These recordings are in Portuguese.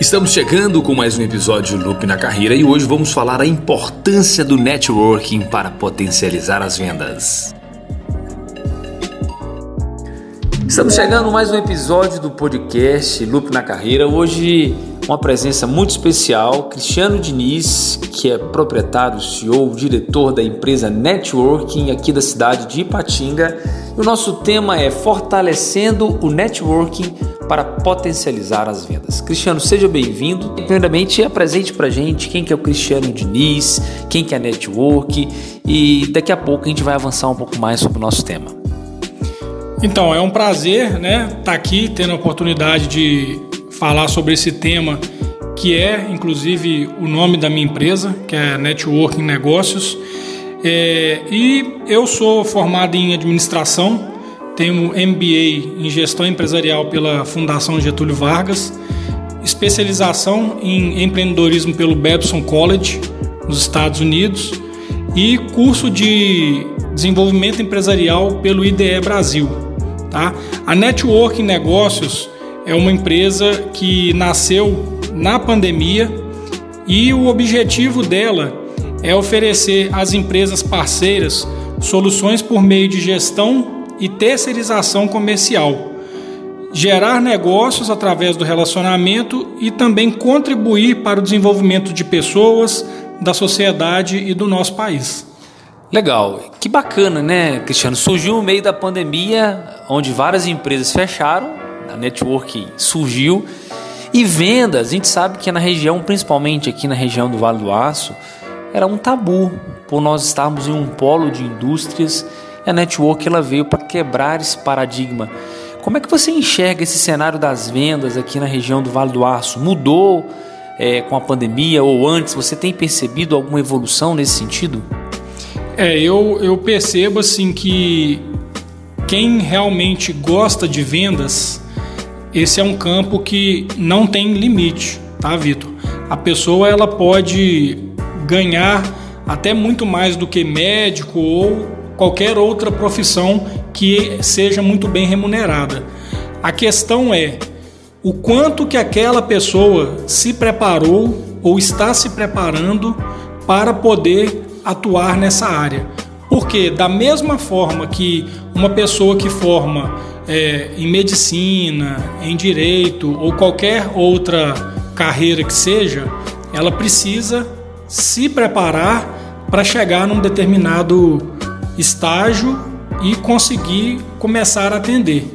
Estamos chegando com mais um episódio Loop na Carreira e hoje vamos falar a importância do networking para potencializar as vendas. Estamos chegando mais um episódio do podcast Loop na Carreira. Hoje uma presença muito especial, Cristiano Diniz, que é proprietário, CEO, diretor da empresa Networking aqui da cidade de Ipatinga. E o nosso tema é fortalecendo o networking para potencializar as vendas. Cristiano, seja bem-vindo. Primeiramente, apresente para gente quem que é o Cristiano Diniz, quem que é a Network e daqui a pouco a gente vai avançar um pouco mais sobre o nosso tema. Então, é um prazer né, estar tá aqui tendo a oportunidade de falar sobre esse tema que é, inclusive, o nome da minha empresa, que é Networking Negócios. É, e eu sou formado em administração, tenho MBA em Gestão Empresarial pela Fundação Getúlio Vargas, especialização em empreendedorismo pelo Babson College, nos Estados Unidos, e curso de desenvolvimento empresarial pelo IDE Brasil. Tá? A Network Negócios é uma empresa que nasceu na pandemia e o objetivo dela é oferecer às empresas parceiras soluções por meio de gestão e terceirização comercial, gerar negócios através do relacionamento e também contribuir para o desenvolvimento de pessoas, da sociedade e do nosso país. Legal, que bacana, né, Cristiano? Surgiu no meio da pandemia, onde várias empresas fecharam, a network surgiu e vendas. A gente sabe que na região, principalmente aqui na região do Vale do Aço, era um tabu por nós estarmos em um polo de indústrias a network ela veio para quebrar esse paradigma. Como é que você enxerga esse cenário das vendas aqui na região do Vale do Aço? Mudou é, com a pandemia ou antes? Você tem percebido alguma evolução nesse sentido? É, eu, eu percebo assim que quem realmente gosta de vendas, esse é um campo que não tem limite, tá, Vitor? A pessoa ela pode ganhar até muito mais do que médico ou qualquer outra profissão que seja muito bem remunerada. A questão é o quanto que aquela pessoa se preparou ou está se preparando para poder atuar nessa área. Porque da mesma forma que uma pessoa que forma é, em medicina, em direito ou qualquer outra carreira que seja, ela precisa se preparar para chegar num determinado estágio e conseguir começar a atender.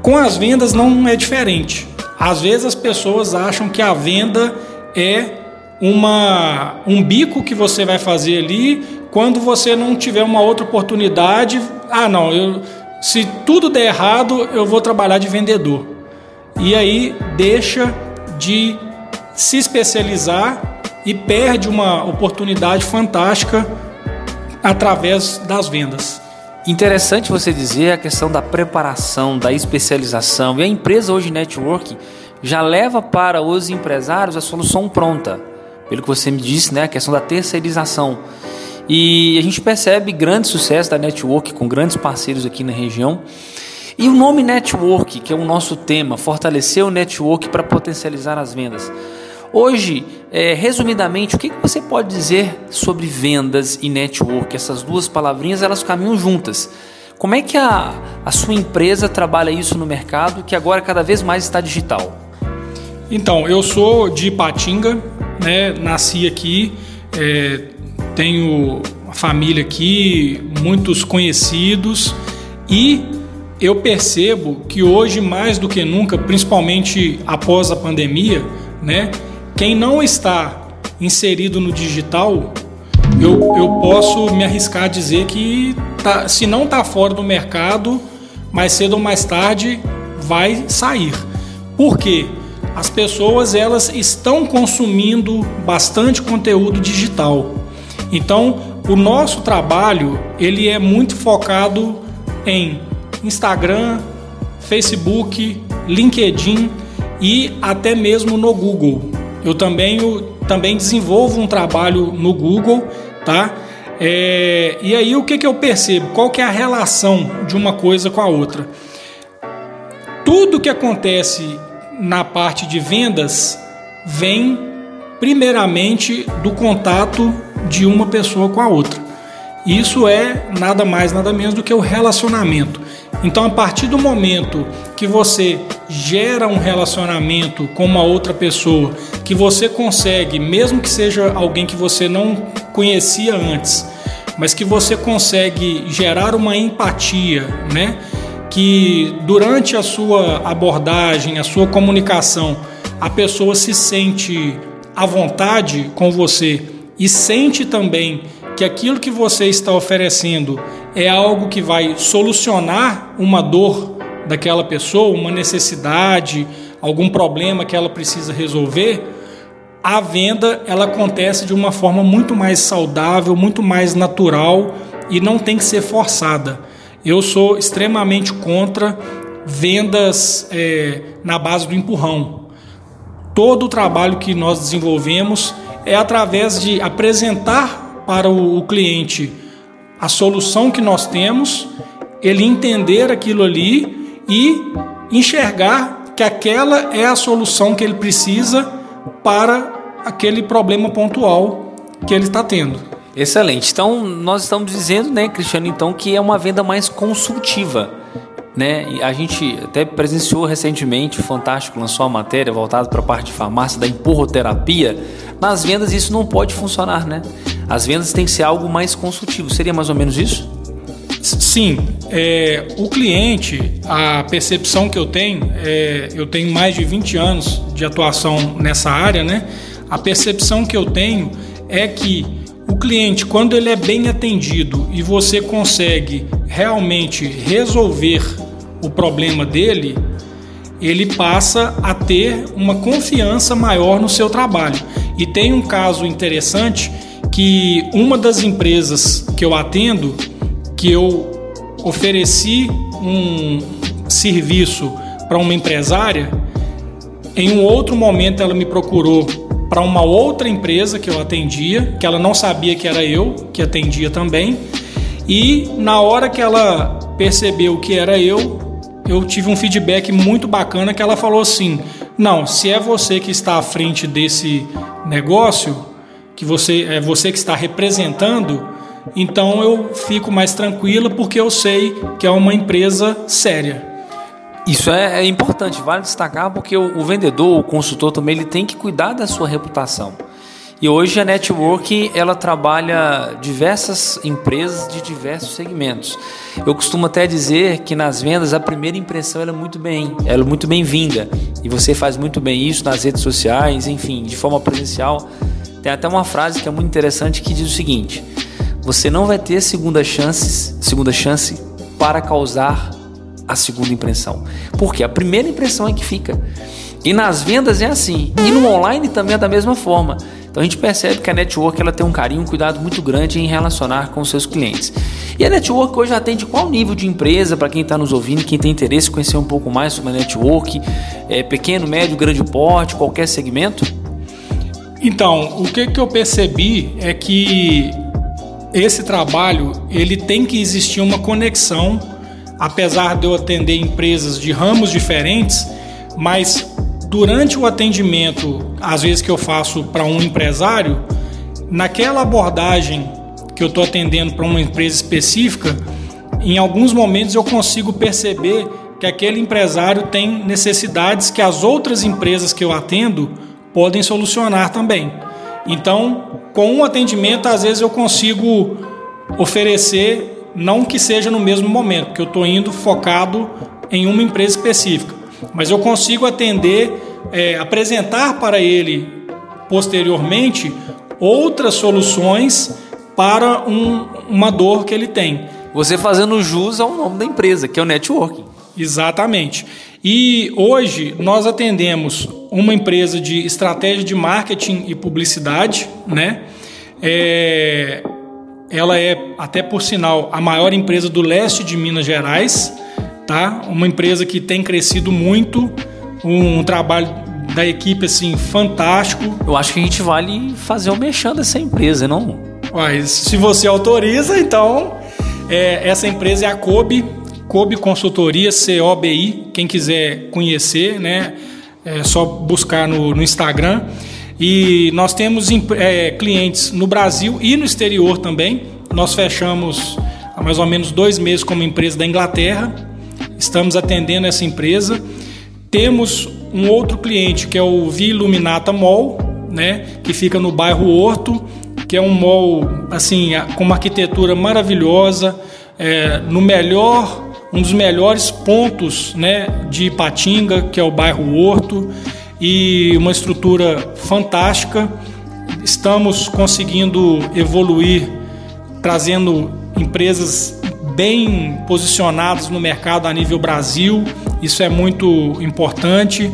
Com as vendas não é diferente. Às vezes as pessoas acham que a venda é uma, um bico que você vai fazer ali quando você não tiver uma outra oportunidade. Ah, não, eu, se tudo der errado, eu vou trabalhar de vendedor. E aí deixa de se especializar e perde uma oportunidade fantástica através das vendas. Interessante você dizer a questão da preparação, da especialização. E a empresa hoje network já leva para os empresários a solução pronta. Pelo que você me disse, né, a questão da terceirização. E a gente percebe grande sucesso da network com grandes parceiros aqui na região. E o nome network, que é o nosso tema, fortalecer o network para potencializar as vendas. Hoje, é, resumidamente, o que, que você pode dizer sobre vendas e network? Essas duas palavrinhas elas caminham juntas. Como é que a, a sua empresa trabalha isso no mercado que agora cada vez mais está digital? Então, eu sou de Ipatinga, né? nasci aqui, é, tenho família aqui, muitos conhecidos e eu percebo que hoje mais do que nunca, principalmente após a pandemia, né, quem não está inserido no digital, eu, eu posso me arriscar a dizer que tá, se não está fora do mercado, mais cedo ou mais tarde vai sair. Por quê? As pessoas elas estão consumindo bastante conteúdo digital. Então, o nosso trabalho ele é muito focado em Instagram, Facebook, LinkedIn e até mesmo no Google. Eu também, eu também desenvolvo um trabalho no Google, tá? É, e aí o que, que eu percebo? Qual que é a relação de uma coisa com a outra? Tudo que acontece na parte de vendas vem primeiramente do contato de uma pessoa com a outra. Isso é nada mais, nada menos do que o relacionamento. Então, a partir do momento que você gera um relacionamento com uma outra pessoa, que você consegue, mesmo que seja alguém que você não conhecia antes, mas que você consegue gerar uma empatia, né? Que durante a sua abordagem, a sua comunicação, a pessoa se sente à vontade com você e sente também que aquilo que você está oferecendo é algo que vai solucionar uma dor daquela pessoa, uma necessidade, algum problema que ela precisa resolver, a venda ela acontece de uma forma muito mais saudável, muito mais natural e não tem que ser forçada. Eu sou extremamente contra vendas é, na base do empurrão. Todo o trabalho que nós desenvolvemos é através de apresentar para o, cliente a solução que nós temos, ele entender aquilo ali e enxergar que aquela é a solução que ele precisa para aquele problema pontual que ele está tendo. Excelente. Então, nós estamos dizendo, né, Cristiano, então, que é uma venda mais consultiva. Né? A gente até presenciou recentemente, o Fantástico lançou uma matéria voltada para a parte de farmácia da empurroterapia. Nas vendas isso não pode funcionar, né? As vendas têm que ser algo mais consultivo. Seria mais ou menos isso? Sim, é, o cliente, a percepção que eu tenho, é, eu tenho mais de 20 anos de atuação nessa área, né? A percepção que eu tenho é que cliente, quando ele é bem atendido e você consegue realmente resolver o problema dele, ele passa a ter uma confiança maior no seu trabalho. E tem um caso interessante que uma das empresas que eu atendo, que eu ofereci um serviço para uma empresária, em um outro momento ela me procurou para uma outra empresa que eu atendia, que ela não sabia que era eu que atendia também. E na hora que ela percebeu que era eu, eu tive um feedback muito bacana que ela falou assim: "Não, se é você que está à frente desse negócio, que você é você que está representando, então eu fico mais tranquila porque eu sei que é uma empresa séria. Isso é, é importante, vale destacar porque o, o, vendedor, o consultor também, ele tem que cuidar da sua reputação. E hoje a network ela trabalha diversas empresas de diversos segmentos. Eu costumo até dizer que nas vendas a primeira impressão é muito bem, ela é muito bem-vinda. E você faz muito bem isso nas redes sociais, enfim, de forma presencial tem até uma frase que é muito interessante que diz o seguinte: você não vai ter segunda chance, segunda chance para causar a segunda impressão. Porque a primeira impressão é que fica. E nas vendas é assim. E no online também é da mesma forma. Então a gente percebe que a network ela tem um carinho, um cuidado muito grande em relacionar com os seus clientes. E a network hoje atende qual nível de empresa para quem está nos ouvindo, quem tem interesse em conhecer um pouco mais sobre a network, é, pequeno, médio, grande porte, qualquer segmento? Então, o que, que eu percebi é que esse trabalho ele tem que existir uma conexão, apesar de eu atender empresas de ramos diferentes, mas durante o atendimento, às vezes que eu faço para um empresário, naquela abordagem que eu estou atendendo para uma empresa específica, em alguns momentos eu consigo perceber que aquele empresário tem necessidades que as outras empresas que eu atendo podem solucionar também. Então, com um atendimento, às vezes eu consigo oferecer, não que seja no mesmo momento, porque eu estou indo focado em uma empresa específica, mas eu consigo atender, é, apresentar para ele posteriormente outras soluções para um, uma dor que ele tem. Você fazendo jus ao nome da empresa, que é o networking. Exatamente. E hoje nós atendemos uma empresa de estratégia de marketing e publicidade, né? É, ela é, até por sinal, a maior empresa do leste de Minas Gerais, tá? Uma empresa que tem crescido muito, um, trabalho da equipe assim fantástico. Eu acho que a gente vale fazer o mexão dessa empresa, não? Mas se você autoriza, então é, essa empresa é a Kobe Kobe Consultoria, COBI, quem quiser conhecer, né? é só buscar no, no Instagram. E nós temos é, clientes no Brasil e no exterior também. Nós fechamos há mais ou menos dois meses como empresa da Inglaterra. Estamos atendendo essa empresa. Temos um outro cliente que é o Vi Iluminata Mall, né, que fica no bairro Horto, que é um mall assim com uma arquitetura maravilhosa, é, no melhor um dos melhores pontos né, de Ipatinga, que é o bairro Horto, e uma estrutura fantástica. Estamos conseguindo evoluir, trazendo empresas bem posicionadas no mercado a nível Brasil, isso é muito importante.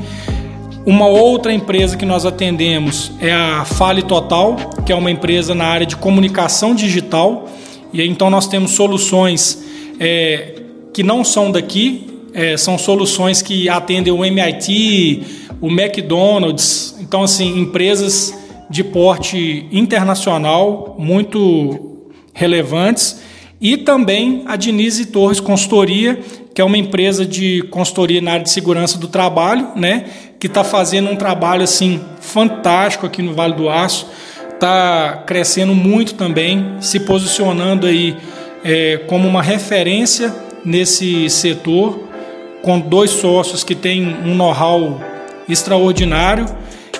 Uma outra empresa que nós atendemos é a Fale Total, que é uma empresa na área de comunicação digital. E então nós temos soluções é, que não são daqui, é, são soluções que atendem o MIT, o McDonald's, então assim empresas de porte internacional muito relevantes. E também a Denise Torres Consultoria, que é uma empresa de consultoria na área de segurança do trabalho, né, que está fazendo um trabalho assim fantástico aqui no Vale do Aço, está crescendo muito também, se posicionando aí é, como uma referência nesse setor, com dois sócios que têm um know-how extraordinário.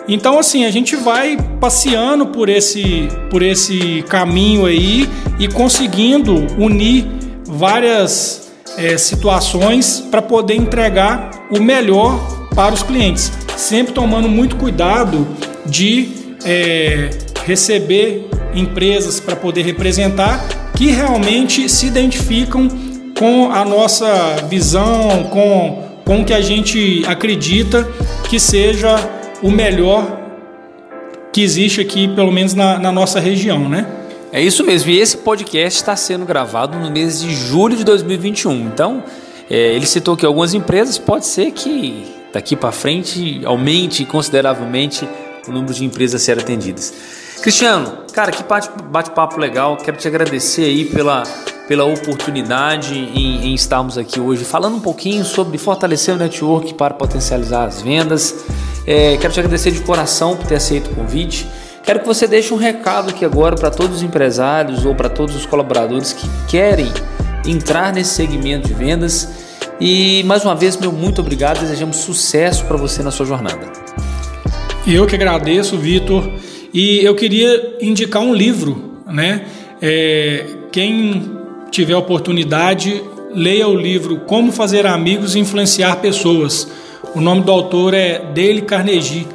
Então, assim, a gente vai passeando por esse, por esse caminho aí e conseguindo unir várias é, situações para poder entregar o melhor para os clientes, sempre tomando muito cuidado de é, receber empresas para poder representar que realmente se identificam com a nossa visão, com, com o que a gente acredita que seja o melhor que existe aqui, pelo menos na, na nossa região, né? É isso mesmo, e esse podcast está sendo gravado no mês de julho de 2021. Então, é, ele citou que algumas empresas pode ser que daqui para frente aumente consideravelmente o número de empresas a ser atendidas. Cristiano, cara, que bate-papo legal. Quero te agradecer aí pela pela oportunidade em, em, estarmos aqui hoje falando um pouquinho sobre fortalecer o network para potencializar as vendas. É, quero te agradecer de coração por ter aceito o convite. Quero que você deixe um recado aqui agora para todos os empresários ou para todos os colaboradores que querem entrar nesse segmento de vendas. E mais uma vez, meu muito obrigado. Desejamos sucesso para você na sua jornada. Eu que agradeço, Vitor. E eu queria indicar um livro, né? É, quem tiver oportunidade, leia o livro Como Fazer Amigos e Influenciar Pessoas. O nome do autor é Dale Carnegie.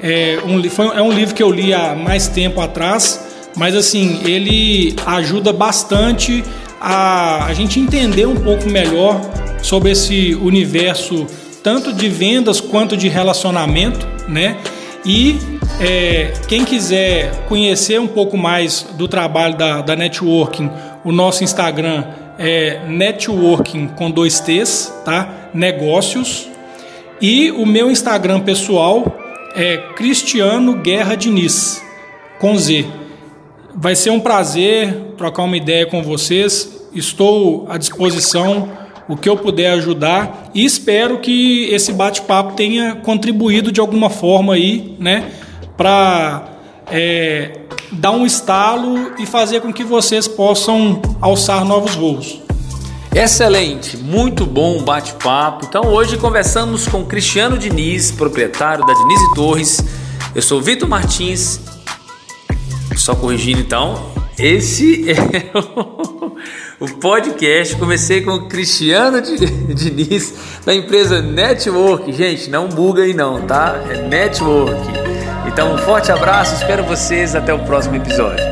É um, foi, é um livro que eu li há mais tempo atrás, mas assim, ele ajuda bastante a, a gente entender um pouco melhor sobre esse universo, tanto de vendas quanto de relacionamento, né? E é, quem quiser conhecer um pouco mais do trabalho da, da networking, o nosso Instagram é networking com dois T's, tá? Negócios. E o meu Instagram pessoal é Cristiano Guerra Diniz, com Z. Vai ser um prazer trocar uma ideia com vocês. Estou à disposição, o que eu puder ajudar e espero que esse bate-papo tenha contribuído de alguma forma aí, né, para é, dar um estalo e fazer com que vocês possam alçar novos voos. Excelente, muito bom bate-papo. Então hoje conversamos com Cristiano Diniz, proprietário da Diniz e Torres. Eu sou Vitor Martins. Só corrigindo então, esse é o podcast. Comecei com o Cristiano Diniz da empresa Network. Gente, não buga aí não, tá? É Network. Então, um forte abraço, espero vocês até o próximo episódio.